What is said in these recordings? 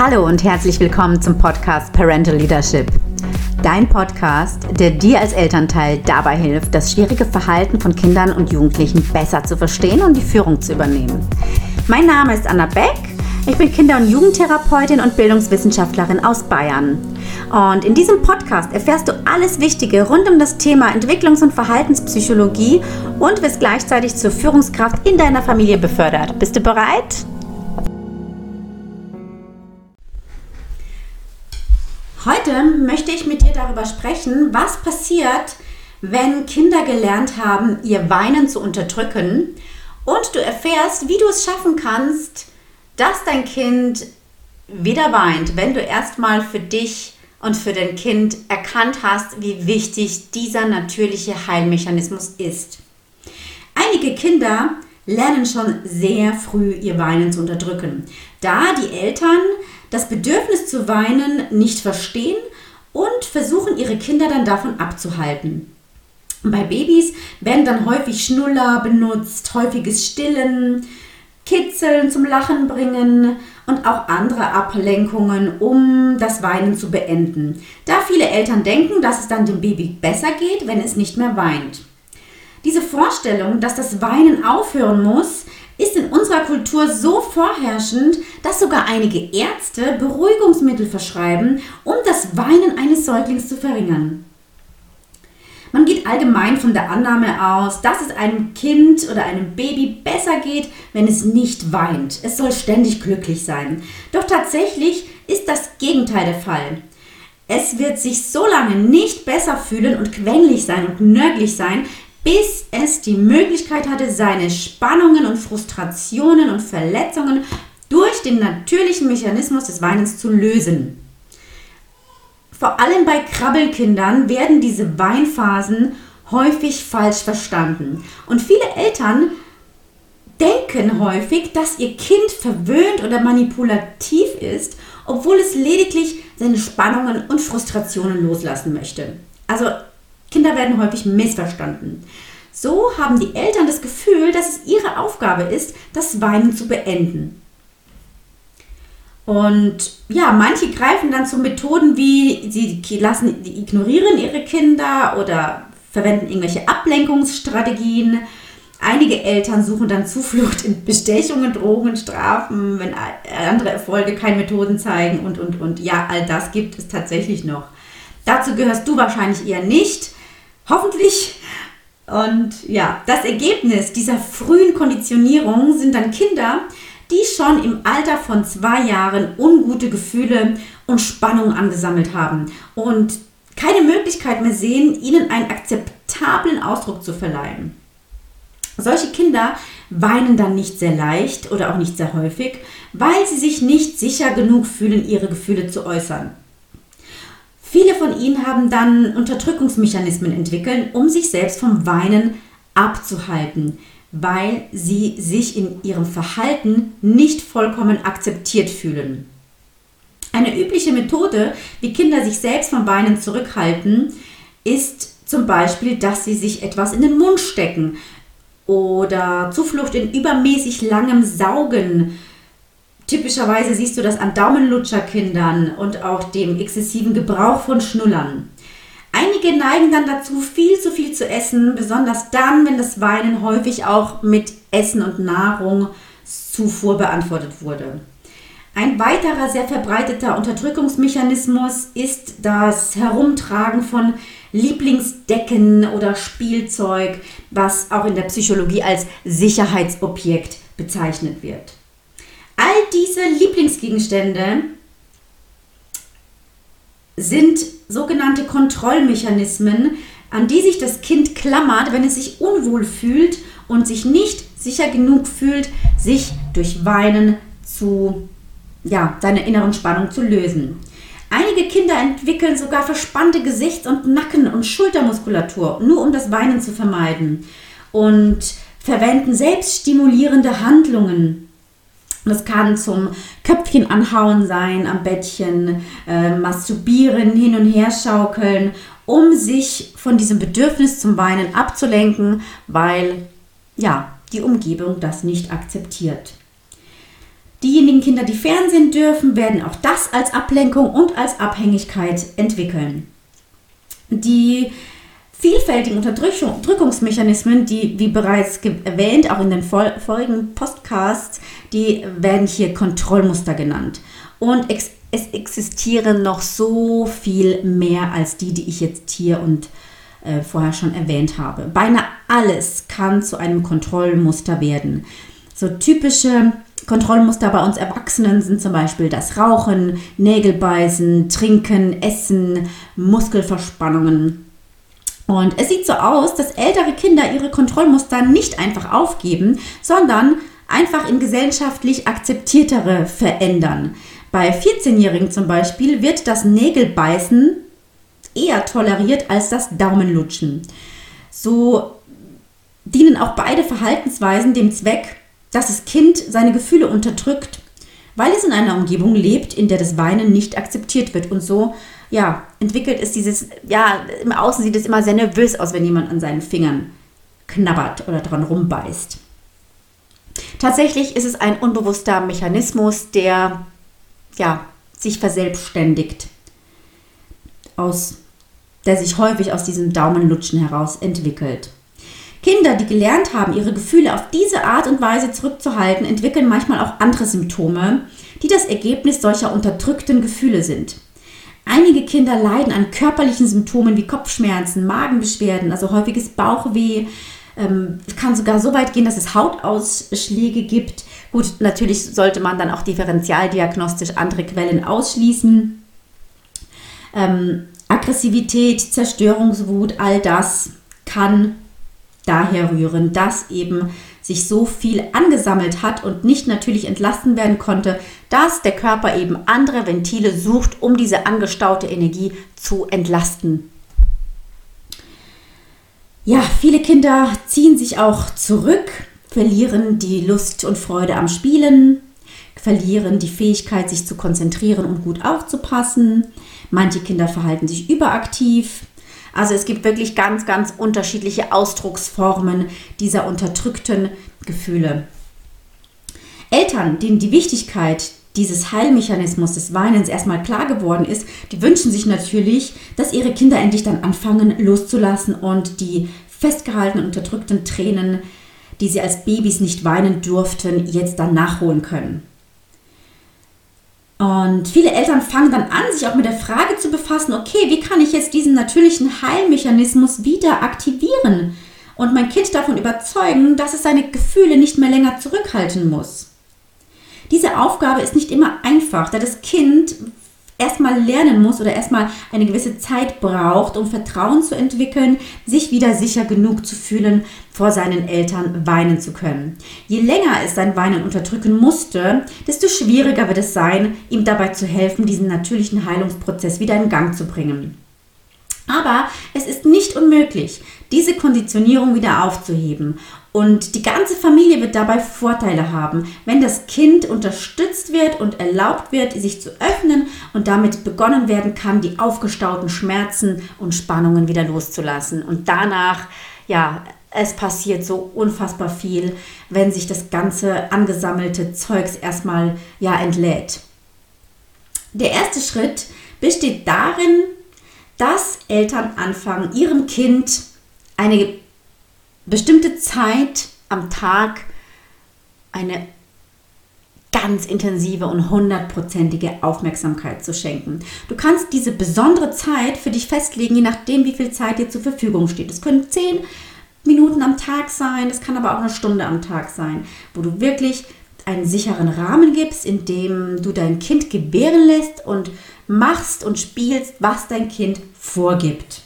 Hallo und herzlich willkommen zum Podcast Parental Leadership. Dein Podcast, der dir als Elternteil dabei hilft, das schwierige Verhalten von Kindern und Jugendlichen besser zu verstehen und die Führung zu übernehmen. Mein Name ist Anna Beck. Ich bin Kinder- und Jugendtherapeutin und Bildungswissenschaftlerin aus Bayern. Und in diesem Podcast erfährst du alles Wichtige rund um das Thema Entwicklungs- und Verhaltenspsychologie und wirst gleichzeitig zur Führungskraft in deiner Familie befördert. Bist du bereit? Heute möchte ich mit dir darüber sprechen, was passiert, wenn Kinder gelernt haben, ihr Weinen zu unterdrücken und du erfährst, wie du es schaffen kannst, dass dein Kind wieder weint, wenn du erstmal für dich und für dein Kind erkannt hast, wie wichtig dieser natürliche Heilmechanismus ist. Einige Kinder lernen schon sehr früh ihr Weinen zu unterdrücken, da die Eltern das Bedürfnis zu weinen nicht verstehen und versuchen ihre Kinder dann davon abzuhalten. Bei Babys werden dann häufig Schnuller benutzt, häufiges Stillen, Kitzeln zum Lachen bringen und auch andere Ablenkungen, um das Weinen zu beenden. Da viele Eltern denken, dass es dann dem Baby besser geht, wenn es nicht mehr weint. Diese Vorstellung, dass das Weinen aufhören muss, ist in unserer Kultur so vorherrschend, dass sogar einige Ärzte Beruhigungsmittel verschreiben, um das Weinen eines Säuglings zu verringern. Man geht allgemein von der Annahme aus, dass es einem Kind oder einem Baby besser geht, wenn es nicht weint. Es soll ständig glücklich sein. Doch tatsächlich ist das Gegenteil der Fall. Es wird sich so lange nicht besser fühlen und quengelig sein und nörglich sein, bis es die Möglichkeit hatte, seine Spannungen und Frustrationen und Verletzungen durch den natürlichen Mechanismus des Weinens zu lösen. Vor allem bei Krabbelkindern werden diese Weinphasen häufig falsch verstanden. Und viele Eltern denken häufig, dass ihr Kind verwöhnt oder manipulativ ist, obwohl es lediglich seine Spannungen und Frustrationen loslassen möchte. Also Kinder werden häufig missverstanden. So haben die Eltern das Gefühl, dass es ihre Aufgabe ist, das Weinen zu beenden. Und ja, manche greifen dann zu Methoden wie sie lassen, die ignorieren ihre Kinder oder verwenden irgendwelche Ablenkungsstrategien. Einige Eltern suchen dann Zuflucht in Bestechungen, Drogen, Strafen, wenn andere Erfolge keine Methoden zeigen und, und, und. Ja, all das gibt es tatsächlich noch. Dazu gehörst du wahrscheinlich eher nicht. Hoffentlich. Und ja, das Ergebnis dieser frühen Konditionierung sind dann Kinder, die schon im Alter von zwei Jahren ungute Gefühle und Spannung angesammelt haben und keine Möglichkeit mehr sehen, ihnen einen akzeptablen Ausdruck zu verleihen. Solche Kinder weinen dann nicht sehr leicht oder auch nicht sehr häufig, weil sie sich nicht sicher genug fühlen, ihre Gefühle zu äußern. Viele von ihnen haben dann Unterdrückungsmechanismen entwickelt, um sich selbst vom Weinen abzuhalten, weil sie sich in ihrem Verhalten nicht vollkommen akzeptiert fühlen. Eine übliche Methode, wie Kinder sich selbst vom Weinen zurückhalten, ist zum Beispiel, dass sie sich etwas in den Mund stecken oder Zuflucht in übermäßig langem Saugen Typischerweise siehst du das an Daumenlutscherkindern und auch dem exzessiven Gebrauch von Schnullern. Einige neigen dann dazu, viel zu viel zu essen, besonders dann, wenn das Weinen häufig auch mit Essen und Nahrung zuvor beantwortet wurde. Ein weiterer sehr verbreiteter Unterdrückungsmechanismus ist das Herumtragen von Lieblingsdecken oder Spielzeug, was auch in der Psychologie als Sicherheitsobjekt bezeichnet wird. All diese Lieblingsgegenstände sind sogenannte Kontrollmechanismen, an die sich das Kind klammert, wenn es sich unwohl fühlt und sich nicht sicher genug fühlt, sich durch Weinen zu, ja, seine inneren Spannung zu lösen. Einige Kinder entwickeln sogar verspannte Gesichts- und Nacken- und Schultermuskulatur, nur um das Weinen zu vermeiden. Und verwenden selbststimulierende Handlungen, das kann zum Köpfchen anhauen sein am Bettchen, äh, masturbieren, hin und her schaukeln, um sich von diesem Bedürfnis zum Weinen abzulenken, weil ja, die Umgebung das nicht akzeptiert. Diejenigen Kinder, die Fernsehen dürfen, werden auch das als Ablenkung und als Abhängigkeit entwickeln. Die vielfältigen Unterdrückungsmechanismen, die, wie bereits erwähnt, auch in den folgenden Podcasts, die werden hier Kontrollmuster genannt. Und es existieren noch so viel mehr als die, die ich jetzt hier und äh, vorher schon erwähnt habe. Beinahe alles kann zu einem Kontrollmuster werden. So typische Kontrollmuster bei uns Erwachsenen sind zum Beispiel das Rauchen, Nägelbeißen, Trinken, Essen, Muskelverspannungen. Und es sieht so aus, dass ältere Kinder ihre Kontrollmuster nicht einfach aufgeben, sondern einfach in gesellschaftlich akzeptiertere verändern. Bei 14-Jährigen zum Beispiel wird das Nägelbeißen eher toleriert als das Daumenlutschen. So dienen auch beide Verhaltensweisen dem Zweck, dass das Kind seine Gefühle unterdrückt, weil es in einer Umgebung lebt, in der das Weinen nicht akzeptiert wird. Und so, ja, entwickelt es dieses, ja, im Außen sieht es immer sehr nervös aus, wenn jemand an seinen Fingern knabbert oder dran rumbeißt. Tatsächlich ist es ein unbewusster Mechanismus, der ja, sich verselbstständigt, aus, der sich häufig aus diesem Daumenlutschen heraus entwickelt. Kinder, die gelernt haben, ihre Gefühle auf diese Art und Weise zurückzuhalten, entwickeln manchmal auch andere Symptome, die das Ergebnis solcher unterdrückten Gefühle sind. Einige Kinder leiden an körperlichen Symptomen wie Kopfschmerzen, Magenbeschwerden, also häufiges Bauchweh. Ähm, es kann sogar so weit gehen, dass es Hautausschläge gibt. Gut, natürlich sollte man dann auch differentialdiagnostisch andere Quellen ausschließen. Ähm, Aggressivität, Zerstörungswut, all das kann daher rühren, dass eben sich so viel angesammelt hat und nicht natürlich entlasten werden konnte, dass der Körper eben andere Ventile sucht, um diese angestaute Energie zu entlasten. Ja, viele Kinder ziehen sich auch zurück, verlieren die Lust und Freude am Spielen, verlieren die Fähigkeit, sich zu konzentrieren und gut aufzupassen. Manche Kinder verhalten sich überaktiv, also es gibt wirklich ganz, ganz unterschiedliche Ausdrucksformen dieser unterdrückten Gefühle. Eltern, denen die Wichtigkeit dieses Heilmechanismus des Weinens erstmal klar geworden ist, die wünschen sich natürlich, dass ihre Kinder endlich dann anfangen loszulassen und die festgehaltenen, unterdrückten Tränen, die sie als Babys nicht weinen durften, jetzt dann nachholen können. Und viele Eltern fangen dann an, sich auch mit der Frage zu befassen, okay, wie kann ich jetzt diesen natürlichen Heilmechanismus wieder aktivieren und mein Kind davon überzeugen, dass es seine Gefühle nicht mehr länger zurückhalten muss. Diese Aufgabe ist nicht immer einfach, da das Kind erstmal lernen muss oder erstmal eine gewisse Zeit braucht, um Vertrauen zu entwickeln, sich wieder sicher genug zu fühlen, vor seinen Eltern weinen zu können. Je länger es sein Weinen unterdrücken musste, desto schwieriger wird es sein, ihm dabei zu helfen, diesen natürlichen Heilungsprozess wieder in Gang zu bringen. Aber es ist nicht unmöglich, diese Konditionierung wieder aufzuheben. Und die ganze Familie wird dabei Vorteile haben, wenn das Kind unterstützt wird und erlaubt wird, sich zu öffnen und damit begonnen werden kann, die aufgestauten Schmerzen und Spannungen wieder loszulassen. Und danach, ja, es passiert so unfassbar viel, wenn sich das ganze angesammelte Zeugs erstmal ja entlädt. Der erste Schritt besteht darin, dass Eltern anfangen, ihrem Kind eine bestimmte Zeit am Tag eine ganz intensive und hundertprozentige Aufmerksamkeit zu schenken. Du kannst diese besondere Zeit für dich festlegen, je nachdem, wie viel Zeit dir zur Verfügung steht. Es können zehn Minuten am Tag sein, es kann aber auch eine Stunde am Tag sein, wo du wirklich einen sicheren Rahmen gibst, in dem du dein Kind gebären lässt und machst und spielst, was dein Kind vorgibt.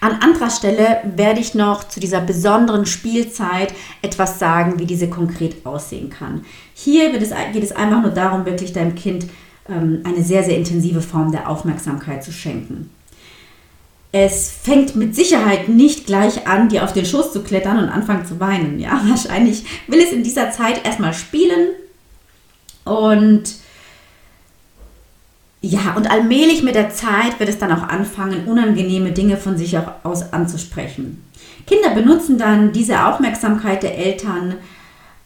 An anderer Stelle werde ich noch zu dieser besonderen Spielzeit etwas sagen, wie diese konkret aussehen kann. Hier geht es einfach nur darum, wirklich deinem Kind ähm, eine sehr, sehr intensive Form der Aufmerksamkeit zu schenken. Es fängt mit Sicherheit nicht gleich an, dir auf den Schoß zu klettern und anfangen zu weinen. Ja, wahrscheinlich will es in dieser Zeit erstmal spielen und ja, und allmählich mit der Zeit wird es dann auch anfangen, unangenehme Dinge von sich aus anzusprechen. Kinder benutzen dann diese Aufmerksamkeit der Eltern,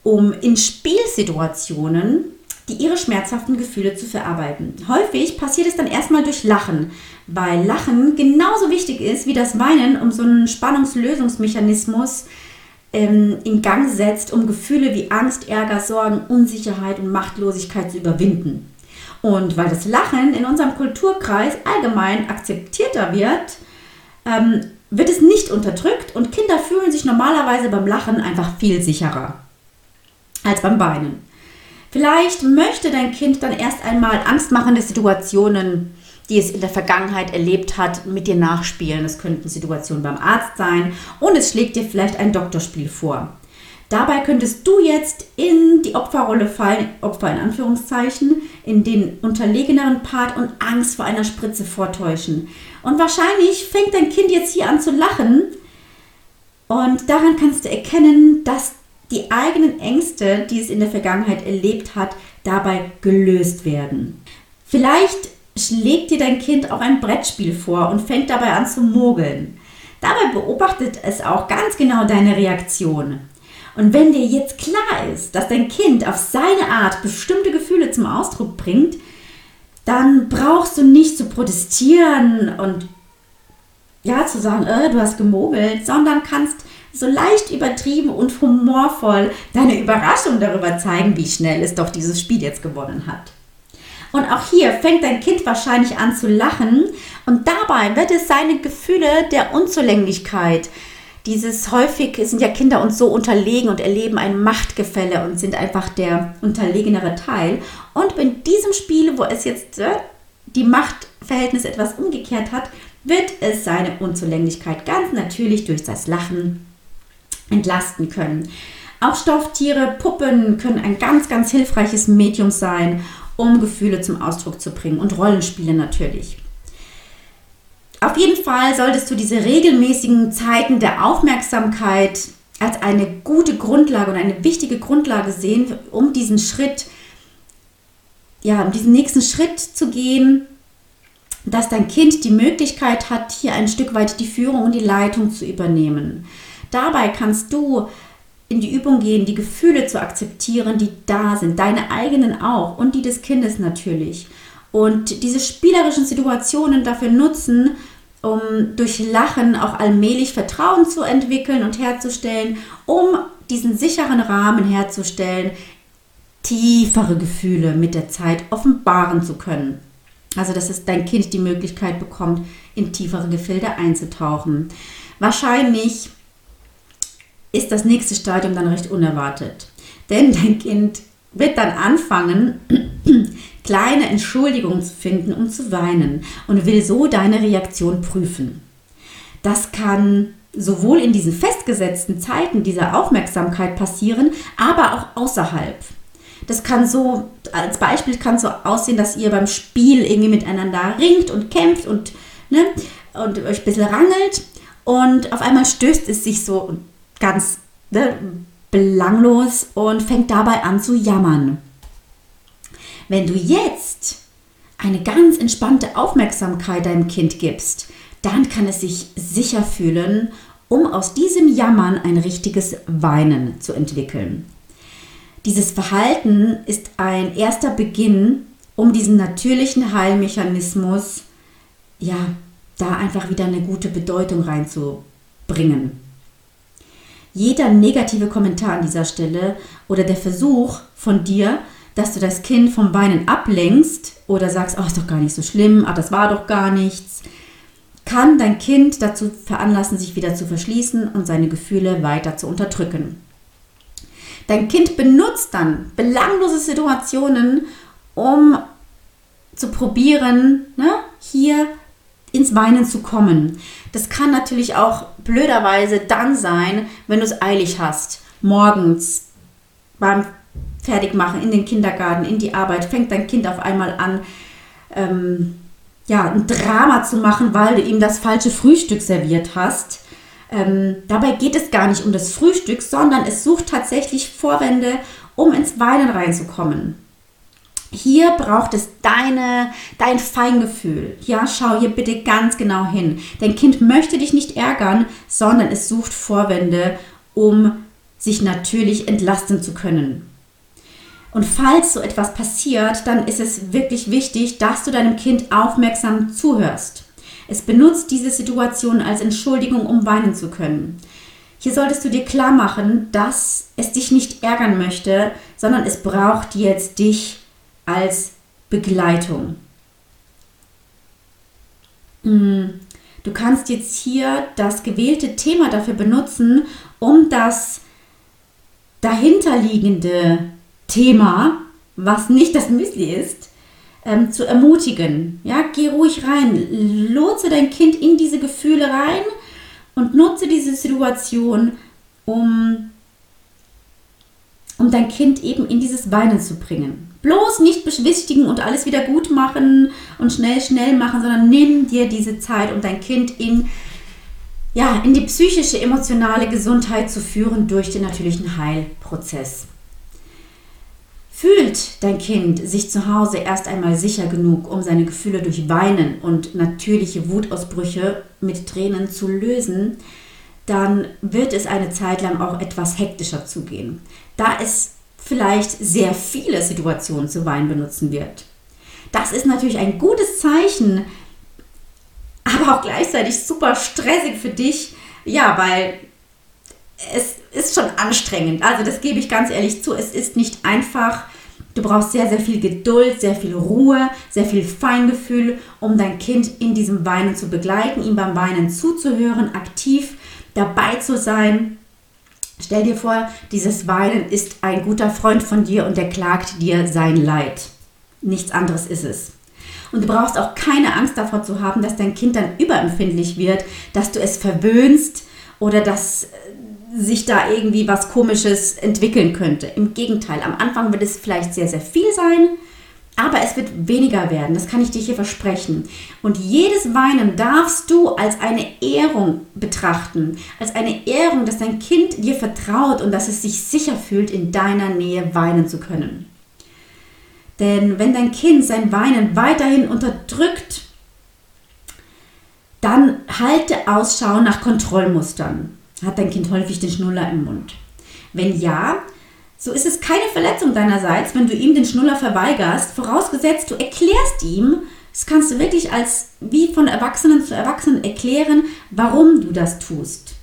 um in Spielsituationen die ihre schmerzhaften Gefühle zu verarbeiten. Häufig passiert es dann erstmal durch Lachen, weil Lachen genauso wichtig ist wie das Weinen, um so einen Spannungslösungsmechanismus ähm, in Gang setzt, um Gefühle wie Angst, Ärger, Sorgen, Unsicherheit und Machtlosigkeit zu überwinden. Und weil das Lachen in unserem Kulturkreis allgemein akzeptierter wird, ähm, wird es nicht unterdrückt und Kinder fühlen sich normalerweise beim Lachen einfach viel sicherer als beim Weinen. Vielleicht möchte dein Kind dann erst einmal angstmachende Situationen, die es in der Vergangenheit erlebt hat, mit dir nachspielen. Es könnten Situationen beim Arzt sein und es schlägt dir vielleicht ein Doktorspiel vor. Dabei könntest du jetzt in die Opferrolle fallen, Opfer in Anführungszeichen, in den unterlegeneren Part und Angst vor einer Spritze vortäuschen. Und wahrscheinlich fängt dein Kind jetzt hier an zu lachen. Und daran kannst du erkennen, dass die eigenen Ängste, die es in der Vergangenheit erlebt hat, dabei gelöst werden. Vielleicht schlägt dir dein Kind auch ein Brettspiel vor und fängt dabei an zu mogeln. Dabei beobachtet es auch ganz genau deine Reaktion. Und wenn dir jetzt klar ist, dass dein Kind auf seine Art bestimmte Gefühle zum Ausdruck bringt, dann brauchst du nicht zu protestieren und ja zu sagen, äh, du hast gemogelt, sondern kannst so leicht übertrieben und humorvoll deine Überraschung darüber zeigen, wie schnell es doch dieses Spiel jetzt gewonnen hat. Und auch hier fängt dein Kind wahrscheinlich an zu lachen und dabei wird es seine Gefühle der Unzulänglichkeit, dieses häufig sind ja Kinder uns so unterlegen und erleben ein Machtgefälle und sind einfach der unterlegenere Teil. Und in diesem Spiel, wo es jetzt äh, die Machtverhältnis etwas umgekehrt hat, wird es seine Unzulänglichkeit ganz natürlich durch das Lachen entlasten können. Auch Stofftiere, Puppen können ein ganz, ganz hilfreiches Medium sein, um Gefühle zum Ausdruck zu bringen und Rollenspiele natürlich. Auf jeden Fall solltest du diese regelmäßigen Zeiten der Aufmerksamkeit als eine gute Grundlage und eine wichtige Grundlage sehen, um diesen Schritt, ja, um diesen nächsten Schritt zu gehen, dass dein Kind die Möglichkeit hat, hier ein Stück weit die Führung und die Leitung zu übernehmen. Dabei kannst du in die Übung gehen, die Gefühle zu akzeptieren, die da sind, deine eigenen auch und die des Kindes natürlich. Und diese spielerischen Situationen dafür nutzen, um durch Lachen auch allmählich Vertrauen zu entwickeln und herzustellen, um diesen sicheren Rahmen herzustellen, tiefere Gefühle mit der Zeit offenbaren zu können. Also, dass es dein Kind die Möglichkeit bekommt, in tiefere Gefilde einzutauchen. Wahrscheinlich ist das nächste Stadium dann recht unerwartet. Denn dein Kind wird dann anfangen, kleine Entschuldigungen zu finden, um zu weinen und will so deine Reaktion prüfen. Das kann sowohl in diesen festgesetzten Zeiten dieser Aufmerksamkeit passieren, aber auch außerhalb. Das kann so, als Beispiel kann so aussehen, dass ihr beim Spiel irgendwie miteinander ringt und kämpft und, ne, und euch ein bisschen rangelt und auf einmal stößt es sich so ganz ne, belanglos und fängt dabei an zu jammern. Wenn du jetzt eine ganz entspannte Aufmerksamkeit deinem Kind gibst, dann kann es sich sicher fühlen, um aus diesem Jammern ein richtiges Weinen zu entwickeln. Dieses Verhalten ist ein erster Beginn, um diesen natürlichen Heilmechanismus, ja, da einfach wieder eine gute Bedeutung reinzubringen. Jeder negative Kommentar an dieser Stelle oder der Versuch von dir, dass du das Kind vom Weinen ablenkst oder sagst, oh, ist doch gar nicht so schlimm, ah, das war doch gar nichts, kann dein Kind dazu veranlassen, sich wieder zu verschließen und seine Gefühle weiter zu unterdrücken. Dein Kind benutzt dann belanglose Situationen, um zu probieren, ne, hier ins Weinen zu kommen. Das kann natürlich auch blöderweise dann sein, wenn du es eilig hast. Morgens beim Fertigmachen in den Kindergarten, in die Arbeit, fängt dein Kind auf einmal an, ähm, ja, ein Drama zu machen, weil du ihm das falsche Frühstück serviert hast. Ähm, dabei geht es gar nicht um das Frühstück, sondern es sucht tatsächlich Vorwände, um ins Weinen reinzukommen. Hier braucht es deine, dein Feingefühl. Ja, schau hier bitte ganz genau hin. Dein Kind möchte dich nicht ärgern, sondern es sucht Vorwände, um sich natürlich entlasten zu können. Und falls so etwas passiert, dann ist es wirklich wichtig, dass du deinem Kind aufmerksam zuhörst. Es benutzt diese Situation als Entschuldigung, um weinen zu können. Hier solltest du dir klar machen, dass es dich nicht ärgern möchte, sondern es braucht jetzt dich als Begleitung. Hm, du kannst jetzt hier das gewählte Thema dafür benutzen, um das dahinterliegende Thema, was nicht das Müsli ist, ähm, zu ermutigen. Ja, geh ruhig rein, lotse dein Kind in diese Gefühle rein und nutze diese Situation, um, um dein Kind eben in dieses Weinen zu bringen. Bloß nicht beschwichtigen und alles wieder gut machen und schnell, schnell machen, sondern nimm dir diese Zeit, um dein Kind in, ja, in die psychische, emotionale Gesundheit zu führen durch den natürlichen Heilprozess. Fühlt dein Kind sich zu Hause erst einmal sicher genug, um seine Gefühle durch Weinen und natürliche Wutausbrüche mit Tränen zu lösen, dann wird es eine Zeit lang auch etwas hektischer zugehen, da es vielleicht sehr viele Situationen zu weinen benutzen wird. Das ist natürlich ein gutes Zeichen, aber auch gleichzeitig super stressig für dich, ja, weil es ist schon anstrengend. Also das gebe ich ganz ehrlich zu. Es ist nicht einfach. Du brauchst sehr, sehr viel Geduld, sehr viel Ruhe, sehr viel Feingefühl, um dein Kind in diesem Weinen zu begleiten, ihm beim Weinen zuzuhören, aktiv dabei zu sein. Stell dir vor, dieses Weinen ist ein guter Freund von dir und der klagt dir sein Leid. Nichts anderes ist es. Und du brauchst auch keine Angst davor zu haben, dass dein Kind dann überempfindlich wird, dass du es verwöhnst oder dass sich da irgendwie was Komisches entwickeln könnte. Im Gegenteil, am Anfang wird es vielleicht sehr, sehr viel sein, aber es wird weniger werden, das kann ich dir hier versprechen. Und jedes Weinen darfst du als eine Ehrung betrachten, als eine Ehrung, dass dein Kind dir vertraut und dass es sich sicher fühlt, in deiner Nähe weinen zu können. Denn wenn dein Kind sein Weinen weiterhin unterdrückt, dann halte Ausschau nach Kontrollmustern. Hat dein Kind häufig den Schnuller im Mund? Wenn ja, so ist es keine Verletzung deinerseits, wenn du ihm den Schnuller verweigerst, vorausgesetzt du erklärst ihm, das kannst du wirklich als wie von Erwachsenen zu Erwachsenen erklären, warum du das tust.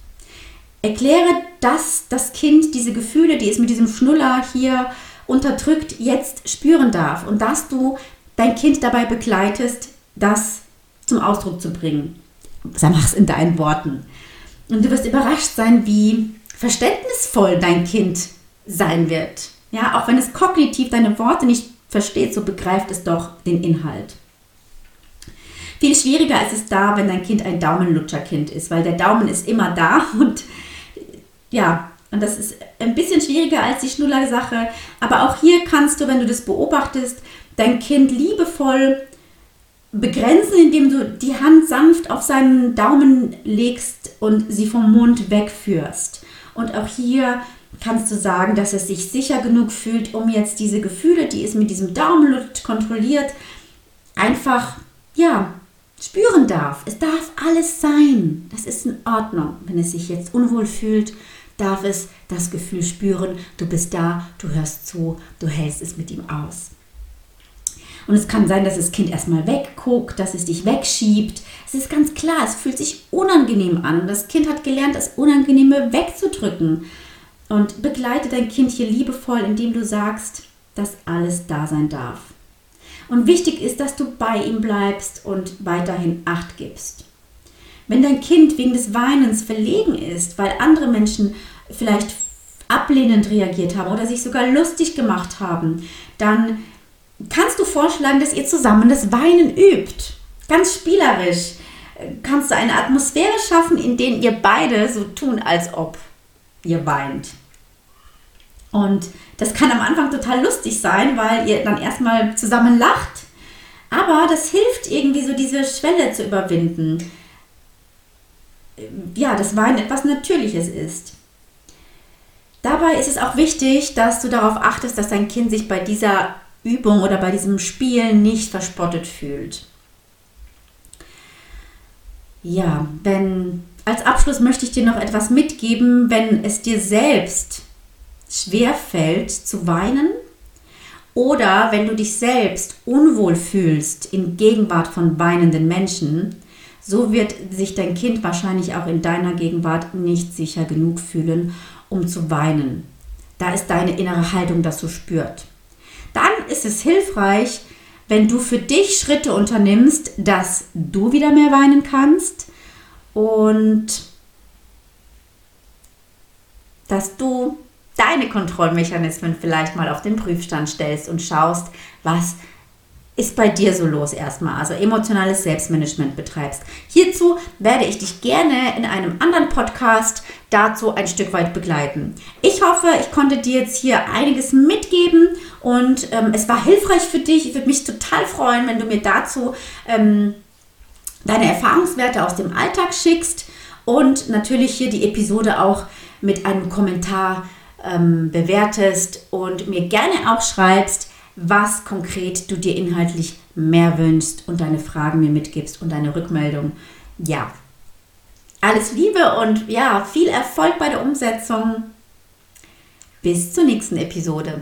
Erkläre, dass das Kind diese Gefühle, die es mit diesem Schnuller hier unterdrückt, jetzt spüren darf und dass du dein Kind dabei begleitest, das zum Ausdruck zu bringen. Sag es in deinen Worten. Und du wirst überrascht sein, wie verständnisvoll dein Kind sein wird. Ja, auch wenn es kognitiv deine Worte nicht versteht, so begreift es doch den Inhalt. Viel schwieriger ist es da, wenn dein Kind ein Daumenlutscherkind ist, weil der Daumen ist immer da und ja, und das ist ein bisschen schwieriger als die Schnuller-Sache. Aber auch hier kannst du, wenn du das beobachtest, dein Kind liebevoll begrenzen, indem du die Hand sanft auf seinen Daumen legst und sie vom Mund wegführst. Und auch hier kannst du sagen, dass es sich sicher genug fühlt, um jetzt diese Gefühle, die es mit diesem Daumenlutsch kontrolliert, einfach, ja, spüren darf. Es darf alles sein. Das ist in Ordnung. Wenn es sich jetzt unwohl fühlt, darf es das Gefühl spüren, du bist da, du hörst zu, du hältst es mit ihm aus. Und es kann sein, dass das Kind erstmal wegguckt, dass es dich wegschiebt. Es ist ganz klar, es fühlt sich unangenehm an. Das Kind hat gelernt, das Unangenehme wegzudrücken. Und begleite dein Kind hier liebevoll, indem du sagst, dass alles da sein darf. Und wichtig ist, dass du bei ihm bleibst und weiterhin Acht gibst. Wenn dein Kind wegen des Weinens verlegen ist, weil andere Menschen vielleicht ablehnend reagiert haben oder sich sogar lustig gemacht haben, dann kannst du vorschlagen, dass ihr zusammen das Weinen übt. Ganz spielerisch kannst du eine Atmosphäre schaffen, in der ihr beide so tun, als ob ihr weint. Und das kann am Anfang total lustig sein, weil ihr dann erstmal zusammen lacht. Aber das hilft irgendwie so diese Schwelle zu überwinden. Ja, das Weinen etwas Natürliches ist. Dabei ist es auch wichtig, dass du darauf achtest, dass dein Kind sich bei dieser Übung oder bei diesem Spiel nicht verspottet fühlt. Ja, wenn als Abschluss möchte ich dir noch etwas mitgeben, wenn es dir selbst schwer fällt zu weinen oder wenn du dich selbst unwohl fühlst in Gegenwart von weinenden Menschen, so wird sich dein Kind wahrscheinlich auch in deiner Gegenwart nicht sicher genug fühlen, um zu weinen. Da ist deine innere Haltung das so spürt. Dann ist es hilfreich, wenn du für dich Schritte unternimmst, dass du wieder mehr weinen kannst und dass du deine Kontrollmechanismen vielleicht mal auf den Prüfstand stellst und schaust, was ist bei dir so los erstmal, also emotionales Selbstmanagement betreibst. Hierzu werde ich dich gerne in einem anderen Podcast dazu ein Stück weit begleiten. Ich hoffe, ich konnte dir jetzt hier einiges mitgeben und ähm, es war hilfreich für dich. Ich würde mich total freuen, wenn du mir dazu ähm, deine Erfahrungswerte aus dem Alltag schickst und natürlich hier die Episode auch mit einem Kommentar ähm, bewertest und mir gerne auch schreibst, was konkret du dir inhaltlich mehr wünschst und deine Fragen mir mitgibst und deine Rückmeldung. Ja, alles Liebe und ja, viel Erfolg bei der Umsetzung. Bis zur nächsten Episode.